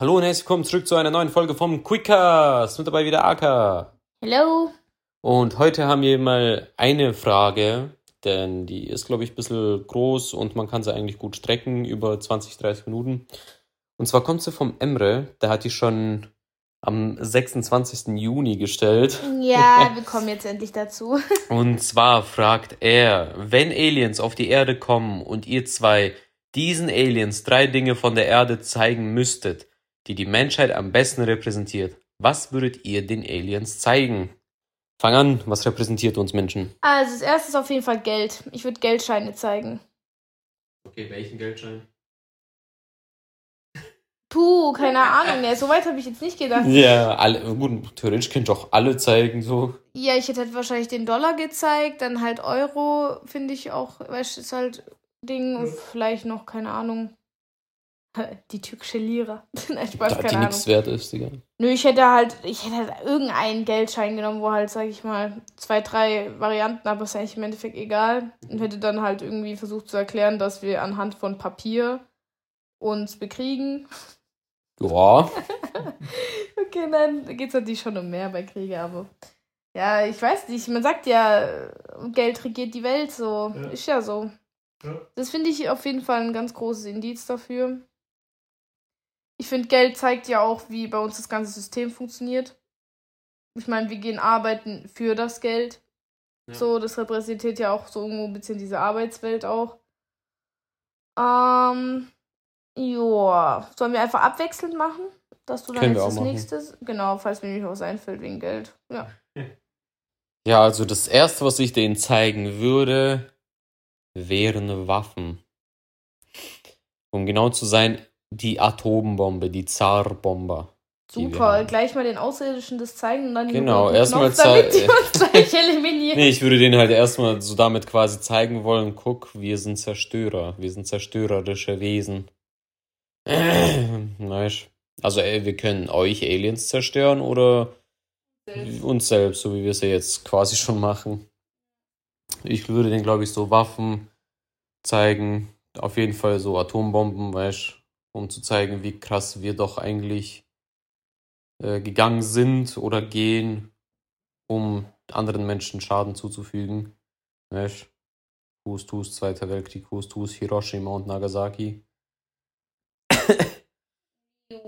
Hallo und herzlich willkommen zurück zu einer neuen Folge vom Quickcast. Mit dabei wieder Aka. Hello. Und heute haben wir mal eine Frage, denn die ist, glaube ich, ein bisschen groß und man kann sie eigentlich gut strecken über 20, 30 Minuten. Und zwar kommt sie vom Emre, der hat die schon am 26. Juni gestellt. Ja, wir kommen jetzt endlich dazu. Und zwar fragt er, wenn Aliens auf die Erde kommen und ihr zwei diesen Aliens drei Dinge von der Erde zeigen müsstet, die die Menschheit am besten repräsentiert, was würdet ihr den Aliens zeigen? Fang an, was repräsentiert uns Menschen? Also, das erste ist auf jeden Fall Geld. Ich würde Geldscheine zeigen. Okay, welchen Geldschein? Puh, keine Ahnung. Ja, so weit habe ich jetzt nicht gedacht. Ja, alle, gut, theoretisch könnt ihr auch alle zeigen, so. Ja, ich hätte halt wahrscheinlich den Dollar gezeigt, dann halt Euro, finde ich auch, weißt du, ist halt Ding und vielleicht noch, keine Ahnung, die türkische Lira. Nein, Spaß, Da die keine Ahnung. nichts wert ist, Digga. Nö, ich hätte halt, ich hätte halt irgendeinen Geldschein genommen, wo halt, sag ich mal, zwei, drei Varianten, aber ist eigentlich im Endeffekt egal. Und hätte dann halt irgendwie versucht zu erklären, dass wir anhand von Papier uns bekriegen. Ja, Okay, dann geht es natürlich schon um mehr bei Kriege, aber ja, ich weiß nicht, man sagt ja, Geld regiert die Welt, so. Ja. Ist ja so. Ja. Das finde ich auf jeden Fall ein ganz großes Indiz dafür. Ich finde, Geld zeigt ja auch, wie bei uns das ganze System funktioniert. Ich meine, wir gehen arbeiten für das Geld. Ja. So, das repräsentiert ja auch so irgendwo ein bisschen diese Arbeitswelt auch. Ähm, ja, sollen wir einfach abwechselnd machen? Dass du dann Können wir jetzt auch das machen. nächste. Genau, falls mir nicht was einfällt wegen Geld. Ja. Ja, also das erste, was ich denen zeigen würde, wären Waffen. Um genau zu sein, die Atombombe, die Zarbomber. wir Super, gleich mal den Außerirdischen das zeigen und dann Genau, erstmal damit die uns gleich eliminieren. Nee, ich würde denen halt erstmal so damit quasi zeigen wollen, guck, wir sind Zerstörer, wir sind zerstörerische Wesen. Weißt Also ey, wir können euch Aliens zerstören oder uns selbst, so wie wir es ja jetzt quasi schon machen. Ich würde denen, glaube ich, so Waffen zeigen, auf jeden Fall so Atombomben, weißt um zu zeigen, wie krass wir doch eigentlich äh, gegangen sind oder gehen, um anderen Menschen Schaden zuzufügen. Weißt Hust, Hust, Zweiter Weltkrieg, Hust, Hust, Hiroshima und Nagasaki.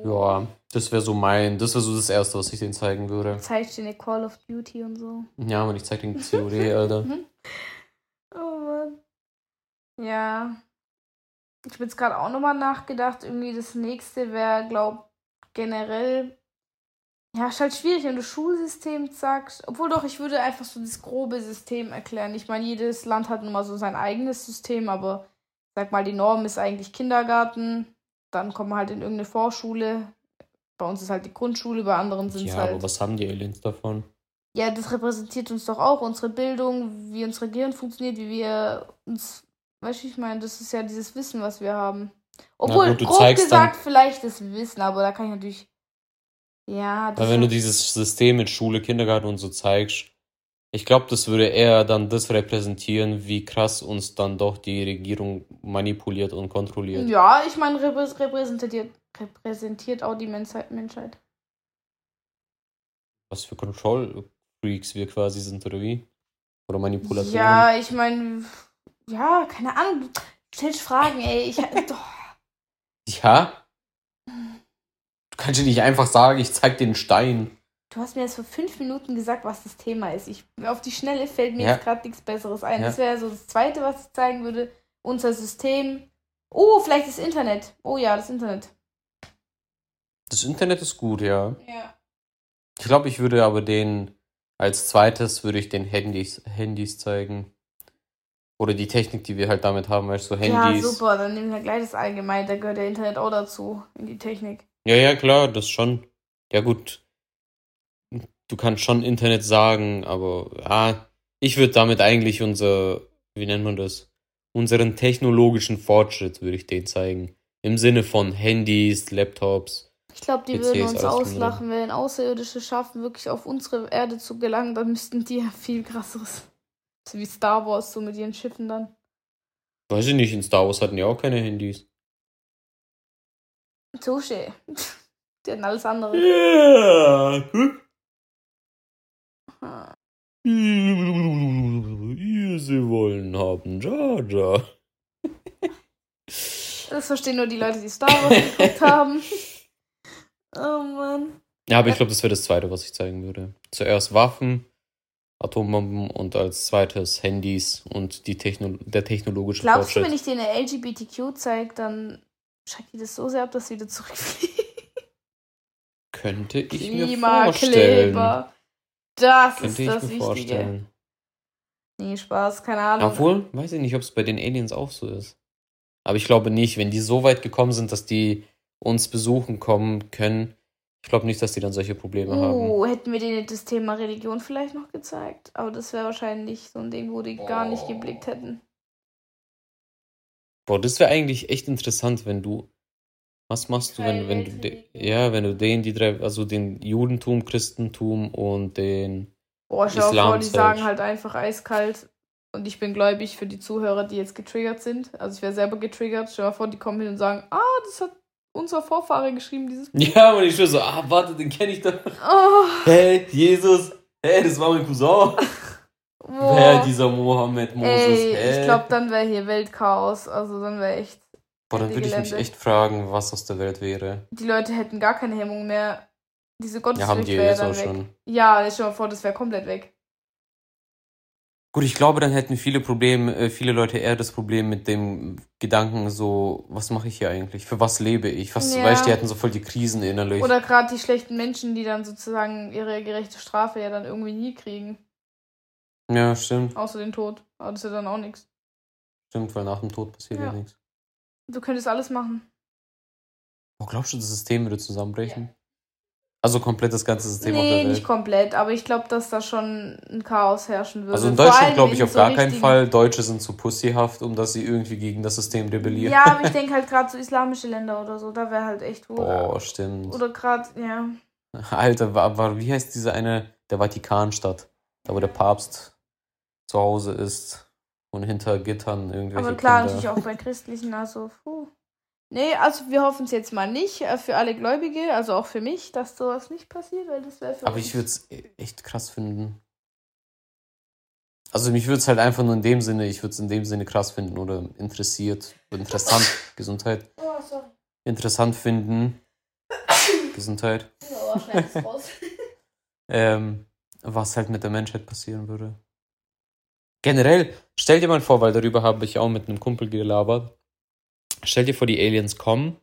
Ja, das wäre so mein, das wäre so das Erste, was ich denen zeigen würde. Zeigt dir eine Call of Duty und so. Ja, aber ich zeig den COD, Alter. Oh Mann. Ja. Ich habe jetzt gerade auch nochmal nachgedacht. Irgendwie das nächste wäre, glaub, generell. Ja, ist halt schwierig, wenn du Schulsystem sagst. Obwohl doch, ich würde einfach so das grobe System erklären. Ich meine, jedes Land hat nun mal so sein eigenes System, aber sag mal, die Norm ist eigentlich Kindergarten. Dann kommt man halt in irgendeine Vorschule. Bei uns ist halt die Grundschule, bei anderen sind es Ja, halt. aber was haben die Aliens davon? Ja, das repräsentiert uns doch auch, unsere Bildung, wie unser Gehirn funktioniert, wie wir uns, weißt du, ich meine, das ist ja dieses Wissen, was wir haben. Obwohl, gut, du grob gesagt, vielleicht das Wissen, aber da kann ich natürlich, ja, das Weil wenn du dieses System mit Schule, Kindergarten und so zeigst, ich glaube, das würde eher dann das repräsentieren, wie krass uns dann doch die Regierung manipuliert und kontrolliert. ja, ich meine, reprä- repräsentiert, repräsentiert auch die Menschheit. Menschheit. Was für Control-Freaks wir quasi sind, oder wie? Oder Manipulatoren. Ja, ich meine, ja, keine Ahnung, du stellst Fragen, ey, ich, Ja? Du kannst ja nicht einfach sagen, ich zeig den Stein. Du hast mir jetzt vor fünf Minuten gesagt, was das Thema ist. Ich, auf die Schnelle fällt mir Ja. jetzt gerade nichts Besseres ein. Ja. Das wäre so das Zweite, was ich zeigen würde. Unser System. Oh, vielleicht das Internet. Oh ja, das Internet. Das Internet ist gut, ja. Ja. Ich glaube, ich würde aber den, als zweites würde ich den Handys, Handys zeigen. Oder die Technik, die wir halt damit haben, weißt du, so Ja, Handys. super. Dann nehmen wir gleich das Allgemeine. Da gehört der Internet auch dazu. In die Technik. Ja, ja, klar, das schon. Ja, gut. Du kannst schon Internet sagen, aber ja, ich würde damit eigentlich unser, wie nennt man das? Unseren technologischen Fortschritt würde ich den zeigen. Im Sinne von Handys, Laptops. Ich glaube, die PCs, würden uns auslachen, wenn Außerirdische schaffen, wirklich auf unsere Erde zu gelangen. Dann müssten die ja viel krasseres. So wie Star Wars, so mit ihren Schiffen dann. Weiß ich nicht, in Star Wars hatten ja auch keine Handys. Touché. Die hatten alles andere. Ja, guck. Hm. Sie wollen haben, Jar Jar. Das verstehen nur die Leute, die Star Wars geguckt haben. Oh Mann. Ja, aber ich glaube, das wäre das Zweite, was ich zeigen würde. Zuerst Waffen, Atombomben und als zweites Handys und die Techno der technologische Glaubst du, Fortschritt. wenn ich dir eine LGBTQ zeige, dann schreckt die das so sehr ab, dass sie wieder zurückfliegt? Könnte ich mir vorstellen. Das Könnte ist das Wichtige. vorstellen. Nee, Spaß, keine Ahnung. Obwohl, weiß ich nicht, ob es bei den Aliens auch so ist. Aber ich glaube nicht, wenn die so weit gekommen sind, dass die uns besuchen kommen können. Ich glaube nicht, dass die dann solche Probleme haben. Oh, hätten wir denen das Thema Religion vielleicht noch gezeigt. Aber das wäre wahrscheinlich so ein Ding, wo die gar nicht Oh. geblickt hätten. Boah, das wäre eigentlich echt interessant, wenn du. Was machst du, wenn, wenn du ja, wenn du den, die drei, also den Judentum, Christentum und den Boah, Islam vor, die sagen halt einfach eiskalt. Und ich bin gläubig für die Zuhörer, die jetzt getriggert sind. Also ich wäre selber getriggert. Stell dir mal vor, die kommen hin und sagen, ah, das hat unser Vorfahre geschrieben, dieses Ja, und ich schwör so, ah, warte, den kenne ich doch. Oh, Hey, Jesus, hey, das war mein Cousin. boah. Wer dieser Mohammed Moses? Ey, hey. ich glaube, dann wäre hier Weltchaos. Also dann wäre echt. Boah, dann würde ich mich echt fragen, was aus der Welt wäre. Die Leute hätten gar keine Hemmung mehr. Diese Ja, haben Gottesfurcht die wäre jetzt dann auch weg. schon. Ja, stell dir mal vor, das wäre komplett weg. Gut, ich glaube, dann hätten viele Probleme, äh, viele Leute eher das Problem mit dem Gedanken so, was mache ich hier eigentlich? Für was lebe ich? Was, Ja. weißt du, die hätten so voll die Krisen innerlich. Oder gerade die schlechten Menschen, die dann sozusagen ihre gerechte Strafe ja dann irgendwie nie kriegen. ja, stimmt, Außer den Tod. Aber das ist ja dann auch nichts. stimmt, weil nach dem Tod passiert ja, Ja. nichts. Du könntest alles machen. Boah, glaubst du, das System würde zusammenbrechen? Also komplett das ganze System auf nee, der Welt. nicht komplett, aber ich glaube, dass da schon ein Chaos herrschen würde. Also in Deutschland glaube ich auf so gar keinen Fall. Deutsche sind zu pussyhaft, um dass sie irgendwie gegen das System rebellieren. Ja, aber ich denke halt gerade so islamische Länder oder so, da wäre halt echt wo. Boah, stimmt. Oder gerade, ja. Alter, war, war, wie heißt diese eine, der Vatikanstadt, da wo der Papst zu Hause ist und hinter Gittern irgendwelche Aber klar, Kinder. natürlich auch bei christlichen, also, puh. Nee, also wir hoffen es jetzt mal nicht, äh, für alle Gläubige, also auch für mich, dass sowas nicht passiert, weil das wäre für Aber ich würde es echt krass finden. Also mich würde es halt einfach nur in dem Sinne, ich würde es in dem Sinne krass finden oder interessiert, interessant, Gesundheit, Oh, sorry. interessant finden, Gesundheit, Oh, raus. ähm, was halt mit der Menschheit passieren würde. Generell, stell dir mal vor, weil darüber habe ich auch mit einem Kumpel gelabert. Stell dir vor, die Aliens kommen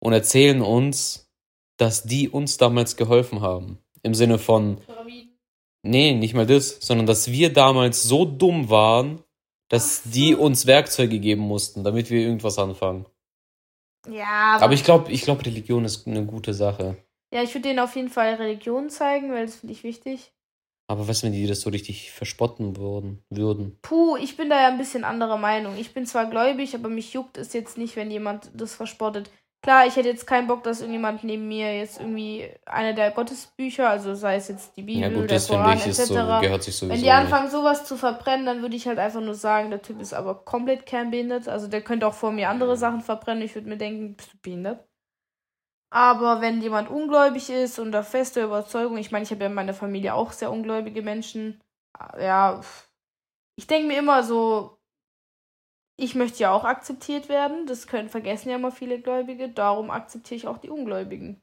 und erzählen uns, dass die uns damals geholfen haben. Im Sinne von, Pyramiden. Nee, nicht mal das, sondern dass wir damals so dumm waren, dass so. die uns Werkzeuge geben mussten, damit wir irgendwas anfangen. Ja, Aber ich glaube, ich glaube, Religion ist eine gute Sache. ja, ich würde denen auf jeden Fall Religion zeigen, weil das finde ich wichtig. Aber was, wenn die das so richtig verspotten würden? würden? Puh, ich bin da ja ein bisschen anderer Meinung. Ich bin zwar gläubig, aber mich juckt es jetzt nicht, wenn jemand das verspottet. Klar, ich hätte jetzt keinen Bock, dass irgendjemand neben mir jetzt irgendwie eine der Gottesbücher, also sei es jetzt die Bibel, Ja gut, der Koran ich, etc. so, gehört sich sowieso wenn die nicht. anfangen, sowas zu verbrennen, dann würde ich halt einfach nur sagen, der Typ ist aber komplett kernbehindert. Also der könnte auch vor mir andere Sachen verbrennen. Ich würde mir denken, bist du behindert? Aber wenn jemand ungläubig ist und da feste Überzeugung, ich meine, ich habe ja in meiner Familie auch sehr ungläubige Menschen, ja, pff. ich denke mir immer so, ich möchte ja auch akzeptiert werden. Das können vergessen ja immer viele Gläubige. Darum akzeptiere ich auch die Ungläubigen.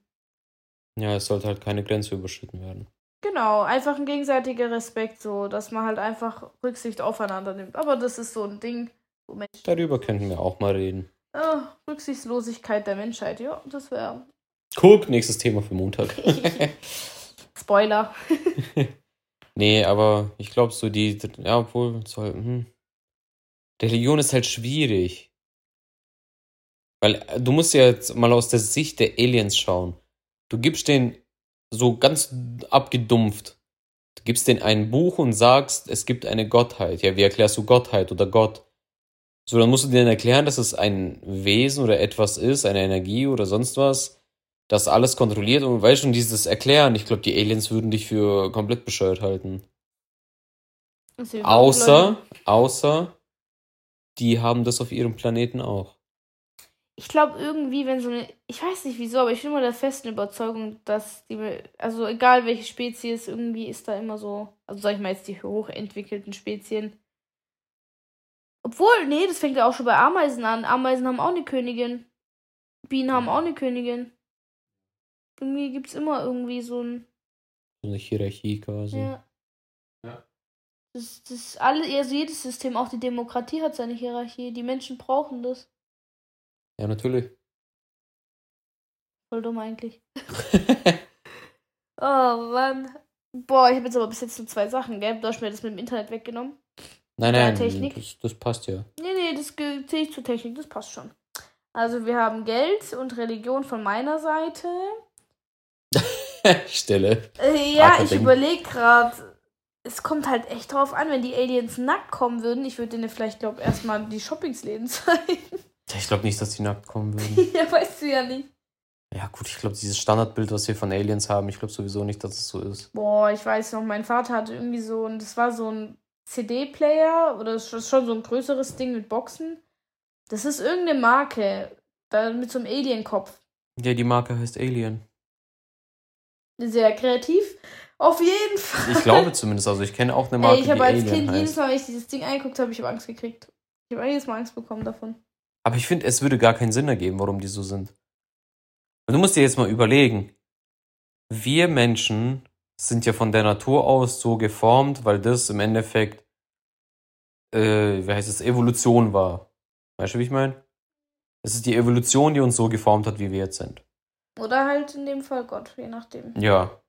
Ja, es sollte halt keine Grenze überschritten werden. Genau, einfach ein gegenseitiger Respekt, so, dass man halt einfach Rücksicht aufeinander nimmt. Aber das ist so ein Ding, wo Menschen. Darüber könnten wir auch mal reden. Ah, Rücksichtslosigkeit der Menschheit, ja, das wäre. Guck, nächstes Thema für Montag. Spoiler. nee, aber ich glaube so die, ja, obwohl, so, hm. Religion ist halt schwierig. Weil äh, du musst ja jetzt mal aus der Sicht der Aliens schauen. Du gibst denen so ganz abgedumpft. Du gibst denen ein Buch und sagst, es gibt eine Gottheit. Ja, wie erklärst du Gottheit oder Gott? So, dann musst du denen erklären, dass es ein Wesen oder etwas ist, eine Energie oder sonst was, das alles kontrolliert. Und weißt schon, dieses Erklären, ich glaube, die Aliens würden dich für komplett bescheuert halten. Ja Außer, außer, die haben das auf ihrem Planeten auch. ich glaube irgendwie, wenn so eine, ich weiß nicht wieso, aber ich bin immer der festen Überzeugung, dass die, also egal welche Spezies, irgendwie ist da immer so, also sag ich mal jetzt die hochentwickelten Spezien. Obwohl, nee, das fängt ja auch schon bei Ameisen an. Ameisen haben auch eine Königin. Bienen haben auch eine Königin. Irgendwie gibt es immer irgendwie so ein. So eine Hierarchie quasi. Ja. ja. Das, das alle, also jedes System, auch die Demokratie hat seine Hierarchie. Die Menschen brauchen das. Ja, natürlich. Voll dumm eigentlich. oh Mann. Boah, ich habe jetzt aber bis jetzt nur zwei Sachen, gell? Du hast mir das mit dem Internet weggenommen. Nein, nein, Technik. Das, das passt ja. Nee, nee, das zähle ich zur Technik, das passt schon. Also wir haben Geld und Religion von meiner Seite. Stille. Äh, ja, ich überlege gerade. Es kommt halt echt drauf an, wenn die Aliens nackt kommen würden. Ich würde denen vielleicht, glaube ich, erstmal die Shoppingsläden zeigen. Ich glaube nicht, dass die nackt kommen würden. ja, weißt du ja nicht. Ja, gut, ich glaube, dieses Standardbild, was wir von Aliens haben, ich glaube sowieso nicht, dass es so ist. Boah, ich weiß noch, mein Vater hatte irgendwie so ein, das war so ein CD-Player oder das ist schon so ein größeres Ding mit Boxen. Das ist irgendeine Marke, da mit so einem Alien-Kopf. Ja, die Marke heißt Alien. Sehr kreativ. Auf jeden Fall. Ich glaube zumindest, also ich kenne auch eine Marke, Ey, ich habe als Alien Kind heißt. jedes Mal, wenn ich dieses Ding angeguckt habe, ich habe Angst gekriegt. Ich habe jedes Mal Angst bekommen davon. Aber ich finde, es würde gar keinen Sinn ergeben, warum die so sind. Und du musst dir jetzt mal überlegen, wir Menschen sind ja von der Natur aus so geformt, weil das im Endeffekt, äh, wie heißt es, Evolution war. Weißt du, wie ich meine? Es ist die Evolution, die uns so geformt hat, wie wir jetzt sind. Oder halt in dem Fall Gott, je nachdem. Ja.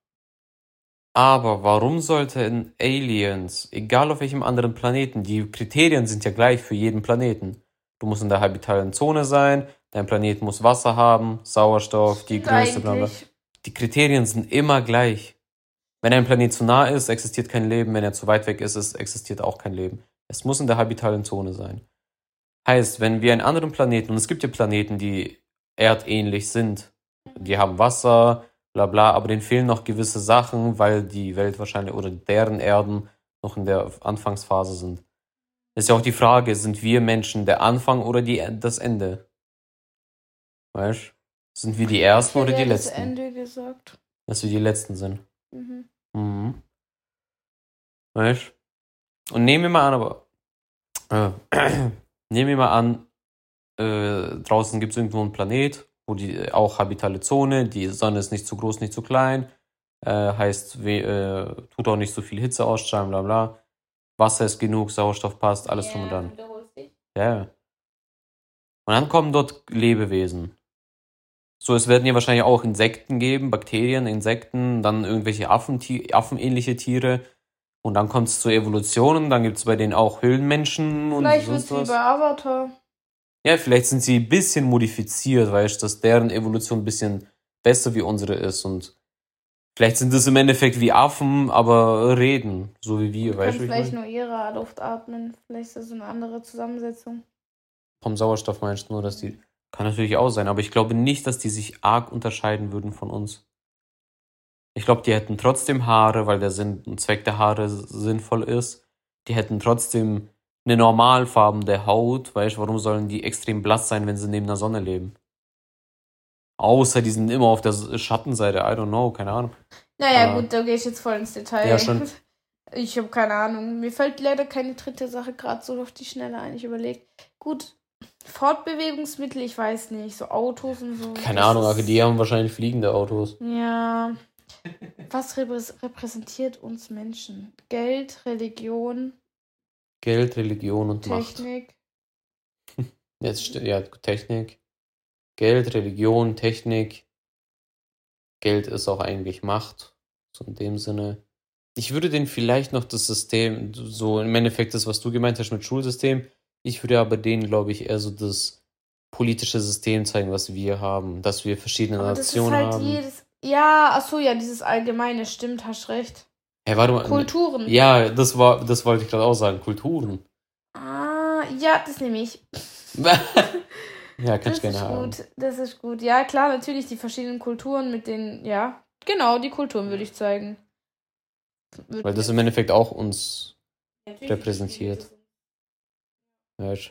Aber warum sollten Aliens, egal auf welchem anderen Planeten, die Kriterien sind ja gleich für jeden Planeten, Du musst in der habitalen Zone sein, dein Planet muss Wasser haben, Sauerstoff, die Größe, bla bla. Die Kriterien sind immer gleich. Wenn ein Planet zu nah ist, existiert kein Leben. Wenn er zu weit weg ist, es existiert auch kein Leben. Es muss in der habitalen Zone sein. Heißt, wenn wir einen anderen Planeten, und es gibt ja Planeten, die erdähnlich sind, die haben Wasser, bla bla, aber denen fehlen noch gewisse Sachen, weil die Welt wahrscheinlich oder deren Erden noch in der Anfangsphase sind. Ist ja auch die Frage, sind wir Menschen der Anfang oder die, das Ende? Weißt Sind wir die Ersten oder die Letzten? Das Ende gesagt. Dass wir die Letzten sind. Mhm. Mhm. Weißt Und nehmen wir mal an, aber. Äh, nehmen wir mal an, äh, draußen gibt es irgendwo einen Planet, wo die auch habitale Zone, die Sonne ist nicht zu groß, nicht zu klein, äh, heißt, we, äh, tut auch nicht so viel Hitze ausstrahlen, bla bla. Wasser ist genug, Sauerstoff passt, alles drum und dran. Ja. Yeah. Und dann kommen dort Lebewesen. So, es werden ja wahrscheinlich auch Insekten geben, Bakterien, Insekten, dann irgendwelche Affen, affenähnliche Tiere. Und dann kommt es zur Evolution und dann gibt es bei denen auch Höhlenmenschen und Vielleicht wird wie bei Avatar. Ja, vielleicht sind sie ein bisschen modifiziert, weißt du, dass deren Evolution ein bisschen besser wie unsere ist und Vielleicht sind es im Endeffekt wie Affen, aber reden, so wie wir, weißt du? Vielleicht nur ihre Luft atmen. Vielleicht ist das eine andere Zusammensetzung. Vom Sauerstoff meinst du nur, dass die. Kann natürlich auch sein, aber ich glaube nicht, dass die sich arg unterscheiden würden von uns. Ich glaube, die hätten trotzdem Haare, weil der Sinn und Zweck der Haare sinnvoll ist. Die hätten trotzdem eine Normalfarben der Haut, weißt du, warum sollen die extrem blass sein, wenn sie neben der Sonne leben? Außer die sind immer auf der Schattenseite, I don't know, keine Ahnung. Naja, Aber, gut, da gehe ich jetzt voll ins Detail. Ja, schon. Ich habe keine Ahnung. Mir fällt leider keine dritte Sache gerade so auf die Schnelle ein. Ich überlege. Gut, Fortbewegungsmittel, ich weiß nicht, so Autos und so. Keine Ahnung, aber die haben wahrscheinlich fliegende Autos. Ja. Was repräsentiert uns Menschen? Geld, Religion. Geld, Religion und Technik. Macht. Jetzt, ja, Technik. Geld, Religion, Technik. Geld ist auch eigentlich Macht, so in dem Sinne. Ich würde denen vielleicht noch das System, so im Endeffekt das, was du gemeint hast mit Schulsystem, ich würde aber denen, glaube ich, eher so das politische System zeigen, was wir haben, dass wir verschiedene aber Nationen das ist halt haben. Jedes, ja, achso, ja, dieses allgemeine, stimmt, hast recht. Hey, warte mal. Kulturen. Ja, das war, das wollte ich gerade auch sagen, Kulturen. Ah, ja, das nehme ich. Ja, kann ich gerne haben. Gut. Das ist gut. Ja, klar, natürlich die verschiedenen Kulturen mit den, ja, genau, die Kulturen würde ich zeigen. Würde Weil das im Endeffekt auch uns repräsentiert. Weißt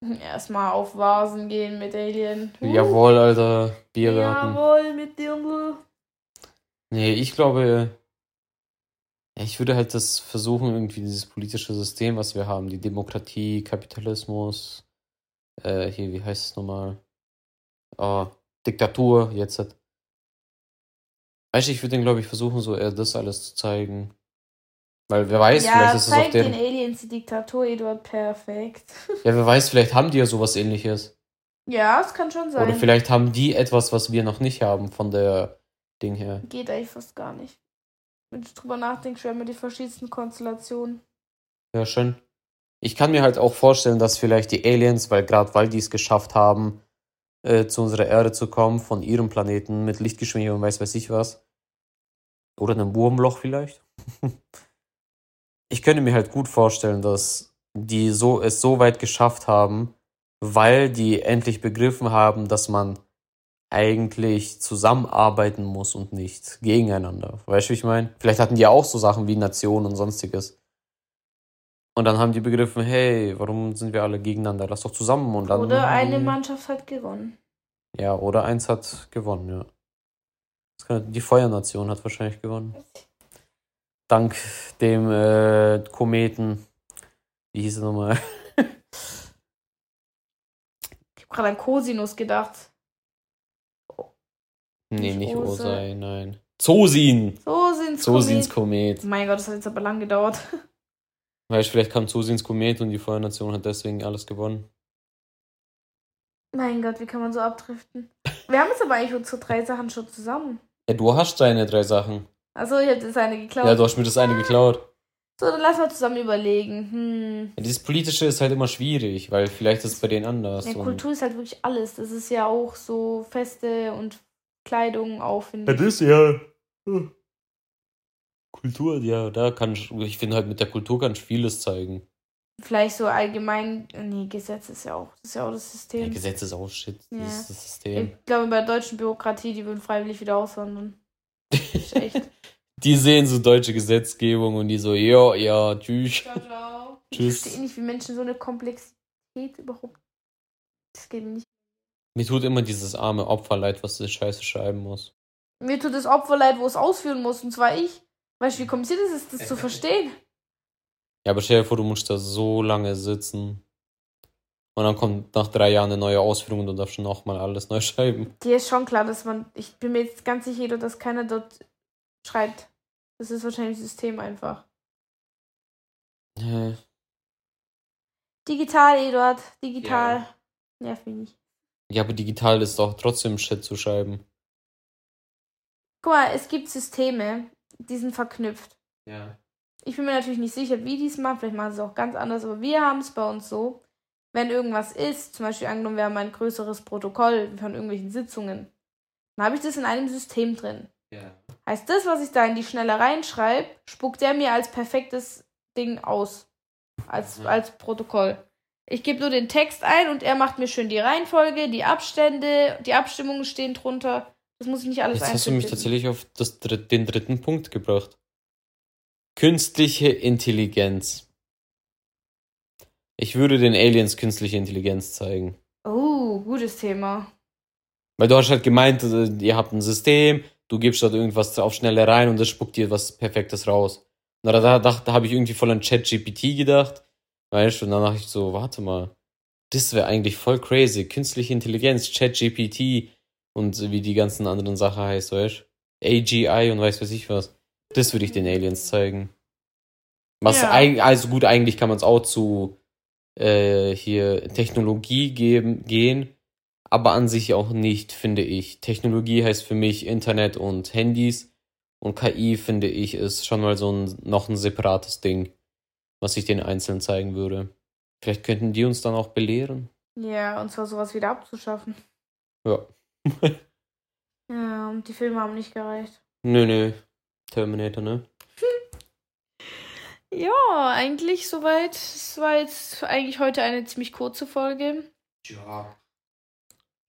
Erstmal auf Vasen gehen mit Alien. Uh. Jawohl, Alter. Biergarten. Jawohl, mit Dirndl. Nee, ich glaube, ich würde halt das versuchen, irgendwie dieses politische System, was wir haben, die Demokratie, Kapitalismus, äh, hier, wie heißt es nochmal? Oh, Diktatur, jetzt. Halt. Weißt du, ich würde den, glaube ich, versuchen, so eher das alles zu zeigen. Weil wer weiß, ja, vielleicht ist es auf deren. den Aliens die Diktatur, Eduard, perfekt. Ja, wer weiß, vielleicht haben die ja sowas ähnliches. ja, es kann schon sein. Oder vielleicht haben die etwas, was wir noch nicht haben, von der Ding her. Geht eigentlich fast gar nicht. Wenn du drüber nachdenkst, wir haben ja die verschiedensten Konstellationen. Ja, schön. Ich kann mir halt auch vorstellen, dass vielleicht die Aliens, weil gerade weil die es geschafft haben, äh, zu unserer Erde zu kommen, von ihrem Planeten mit Lichtgeschwindigkeit und weiß weiß ich was. Oder einem Wurmloch vielleicht. ich könnte mir halt gut vorstellen, dass die so es so weit geschafft haben, weil die endlich begriffen haben, dass man eigentlich zusammenarbeiten muss und nicht gegeneinander. Weißt du, wie ich meine? Vielleicht hatten die ja auch so Sachen wie Nation und sonstiges. Und dann haben die begriffen, hey, warum sind wir alle gegeneinander? Lass doch zusammen und dann. Oder eine Mannschaft hat gewonnen. Ja, oder eins hat gewonnen, ja. Kann, die Feuernation hat wahrscheinlich gewonnen. Dank dem äh, Kometen. Wie hieß er nochmal? Ich habe gerade an Cosinus gedacht. Nee, Nicht nicht Osei. Osei, nein. Zosin! So sind's Zosins Komet. Komet. Mein Gott, das hat jetzt aber lang gedauert. Weißt du, vielleicht kam Zosins Komet und die Feuernation hat deswegen alles gewonnen. Mein Gott, wie kann man so abdriften? Wir haben jetzt aber eigentlich unsere drei Sachen schon zusammen. Ja, du hast deine drei Sachen. Achso, ich habe das eine geklaut. Ja, du hast mir das eine geklaut. So, dann lass mal zusammen überlegen. Hm. Ja, dieses Politische ist halt immer schwierig, weil vielleicht ist es bei denen anders. Ja, Kultur ist halt wirklich alles. Das ist ja auch so Feste und Kleidung auch, finde Ja, ich. das ja. Hm. Kultur, ja, da kann ich, ich finde halt mit der Kultur kann ich vieles zeigen. Vielleicht so allgemein. Nee, Gesetz ist ja auch. Das ist ja auch das Ja, System. Gesetz ist auch shit, Ja. das ist das System. ich glaube, bei der deutschen Bürokratie, die würden freiwillig wieder auswandern. Ist echt. Die sehen so deutsche Gesetzgebung und die so, ja, ja, tschüss, ciao, ciao. Ich verstehe nicht, wie Menschen so eine Komplexität überhaupt. Das geht nicht. Mir tut immer dieses arme Opfer leid, was das Scheiße schreiben muss. Mir tut das Opfer leid, wo es ausführen muss, und zwar ich. Weißt du, wie kompliziert es ist, das zu verstehen? Ja, aber stell dir vor, du musst da so lange sitzen. Und dann kommt nach drei Jahren eine neue Ausführung und du darfst nochmal alles neu schreiben. Dir ist schon klar, dass man. Ich bin mir jetzt ganz sicher, dass keiner dort schreibt. Das ist wahrscheinlich das System einfach. Hä? Digital, Eduard. Digital. Nervt mich nicht. Ja, aber digital ist doch trotzdem Shit zu schreiben. Guck mal, es gibt Systeme, die sind verknüpft. Ja. Ich bin mir natürlich nicht sicher, wie die es machen. Vielleicht machen sie es auch ganz anders, aber wir haben es bei uns so. Wenn irgendwas ist, zum Beispiel angenommen, wir haben ein größeres Protokoll von irgendwelchen Sitzungen, dann habe ich das in einem System drin. Ja. Heißt das, was ich da in die Schnelle reinschreibe, spuckt der mir als perfektes Ding aus. Als, Mhm. als Protokoll. Ich gebe nur den Text ein und er macht mir schön die Reihenfolge, die Abstände, die Abstimmungen stehen drunter. Das muss ich nicht alles Jetzt hast du mich tatsächlich auf das, den dritten Punkt gebracht. Künstliche Intelligenz. Ich würde den Aliens künstliche Intelligenz zeigen. Oh, gutes Thema. Weil du hast halt gemeint, äh, ihr habt ein System, du gibst dort irgendwas auf Schnelle rein und das spuckt dir was Perfektes raus. Da, da, da, da habe ich irgendwie voll an ChatGPT gedacht. Weißt du, und dann dachte ich so, warte mal, das wäre eigentlich voll crazy. Künstliche Intelligenz, ChatGPT und wie die ganzen anderen Sachen heißt, weißt du? AGI und weiß weiß ich was. Das würde ich den Aliens zeigen. Was Ja. eig- also gut, eigentlich kann man es auch zu äh, hier Technologie geben, gehen, aber an sich auch nicht, finde ich. Technologie heißt für mich Internet und Handys und KI, finde ich, ist schon mal so ein, noch ein separates Ding, was ich den Einzelnen zeigen würde. Vielleicht könnten die uns dann auch belehren. Ja, und zwar sowas wieder abzuschaffen. Ja. Ja, und die Filme haben nicht gereicht. Nö, nö. Terminator, ne? Ja, eigentlich soweit. Es war jetzt eigentlich heute eine ziemlich kurze Folge. Ja.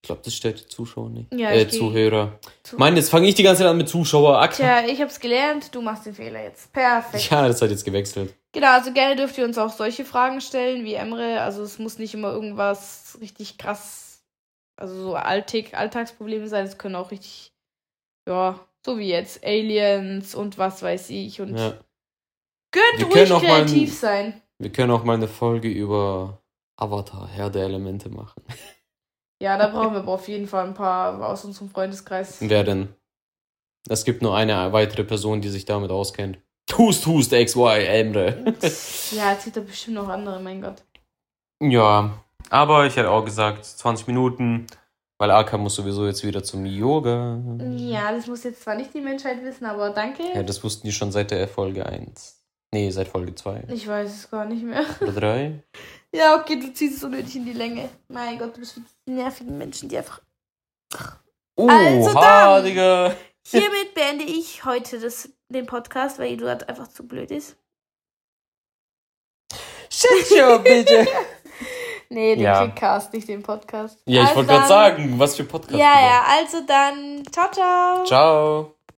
Ich glaube, das stellt die Zuschauer nicht. Ja, äh, Zuhörer. Zu- Mann, jetzt fange ich die ganze Zeit an mit Zuschauer. Acker. Tja, ich hab's gelernt, du machst den Fehler jetzt. Perfekt. Ja, das hat jetzt gewechselt. Genau, also gerne dürft ihr uns auch solche Fragen stellen wie Emre. Also es muss nicht immer irgendwas richtig krass, also so Alltag, Alltagsprobleme sein. Es können auch richtig, ja, so wie jetzt Aliens und was weiß ich. Und Ja. könnt Wir ruhig können auch mal ein- kreativ sein. Wir können auch mal eine Folge über Avatar, Herr der Elemente machen. Ja, da brauchen wir aber auf jeden Fall ein paar aus unserem Freundeskreis. Wer denn? Es gibt nur eine weitere Person, die sich damit auskennt. Hust, hust, XY, Emre. Ja, es gibt da bestimmt noch andere, mein Gott. ja, aber ich hätte auch gesagt, 20 Minuten, weil Aka muss sowieso jetzt wieder zum Yoga. Ja, das muss jetzt zwar nicht die Menschheit wissen, aber danke. Ja, das wussten die schon seit der Folge 1. Nee, seit Folge 2 Ich weiß es gar nicht mehr. oder 3. Ja, okay, du ziehst es unnötig in die Länge. Mein Gott, du bist wie die nervigen Menschen, die einfach. Oh, Also. Digga. Hiermit beende ich heute das, den Podcast, weil Eduard einfach zu blöd ist. Shit, yo, bitte. Nee, den Ja. Quickcast, nicht den Podcast. Ja, ich Also wollte gerade sagen, was für Podcast. Ja, ja, also dann. Ciao, ciao. Ciao.